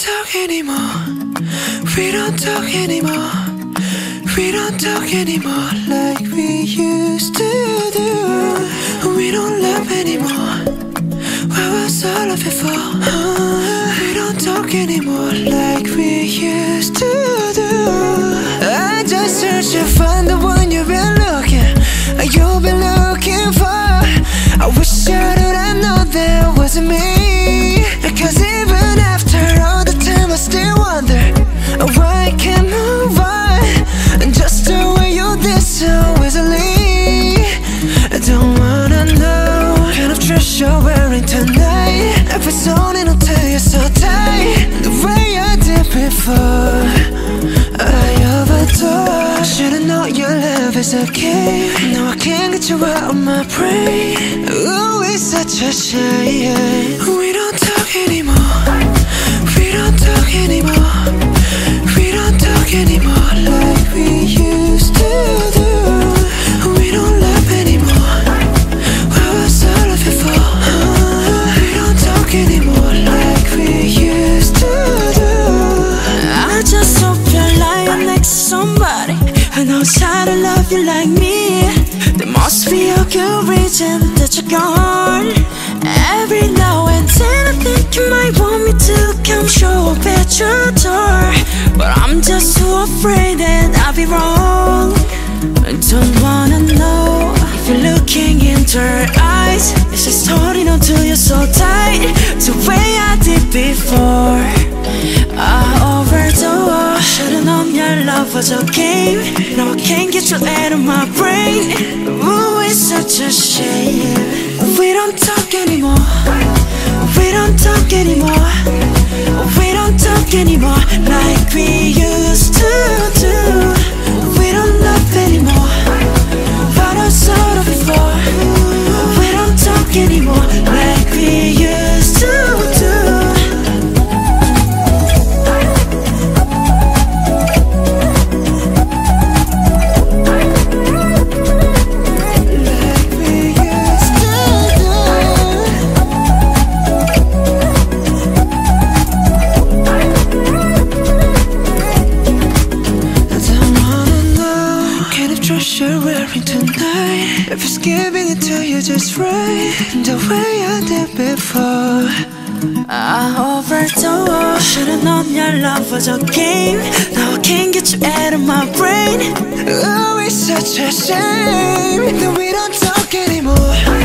talk anymore. We don't talk anymore. We don't talk anymore like we used to do. We don't love anymore. What was all of it for? Uh, we don't talk anymore like we used to do. I just searched to find the one you've been looking, you've been looking for. I wish I a game. Now I can't get you out of my brain. Ooh, it's such a shame. We don't talk anymore. We don't talk anymore. We don't talk anymore like we used to do. We don't love anymore. What was all of it for? We don't talk anymore like we used to do. I just hope you're lying next to somebody who knows how to love you like me. There must be a good reason that you're gone. Every now and then I think you might want me to come show up at your door. But I'm just too afraid that I'll be wrong. I don't wanna know if you're looking into her eyes. Is she's holding on to you so tight, the way I did before. I was a game. Now I can't get you out of my brain. Ooh, it's such a shame. We don't talk anymore. We don't talk anymore. We don't talk anymore like we used kind of dress you're wearing tonight. If it's giving it to you just right, the way I did before. I overdosed. Should've known your love was a game. Now I can't get you out of my brain. Oh, it's such a shame that we don't talk anymore.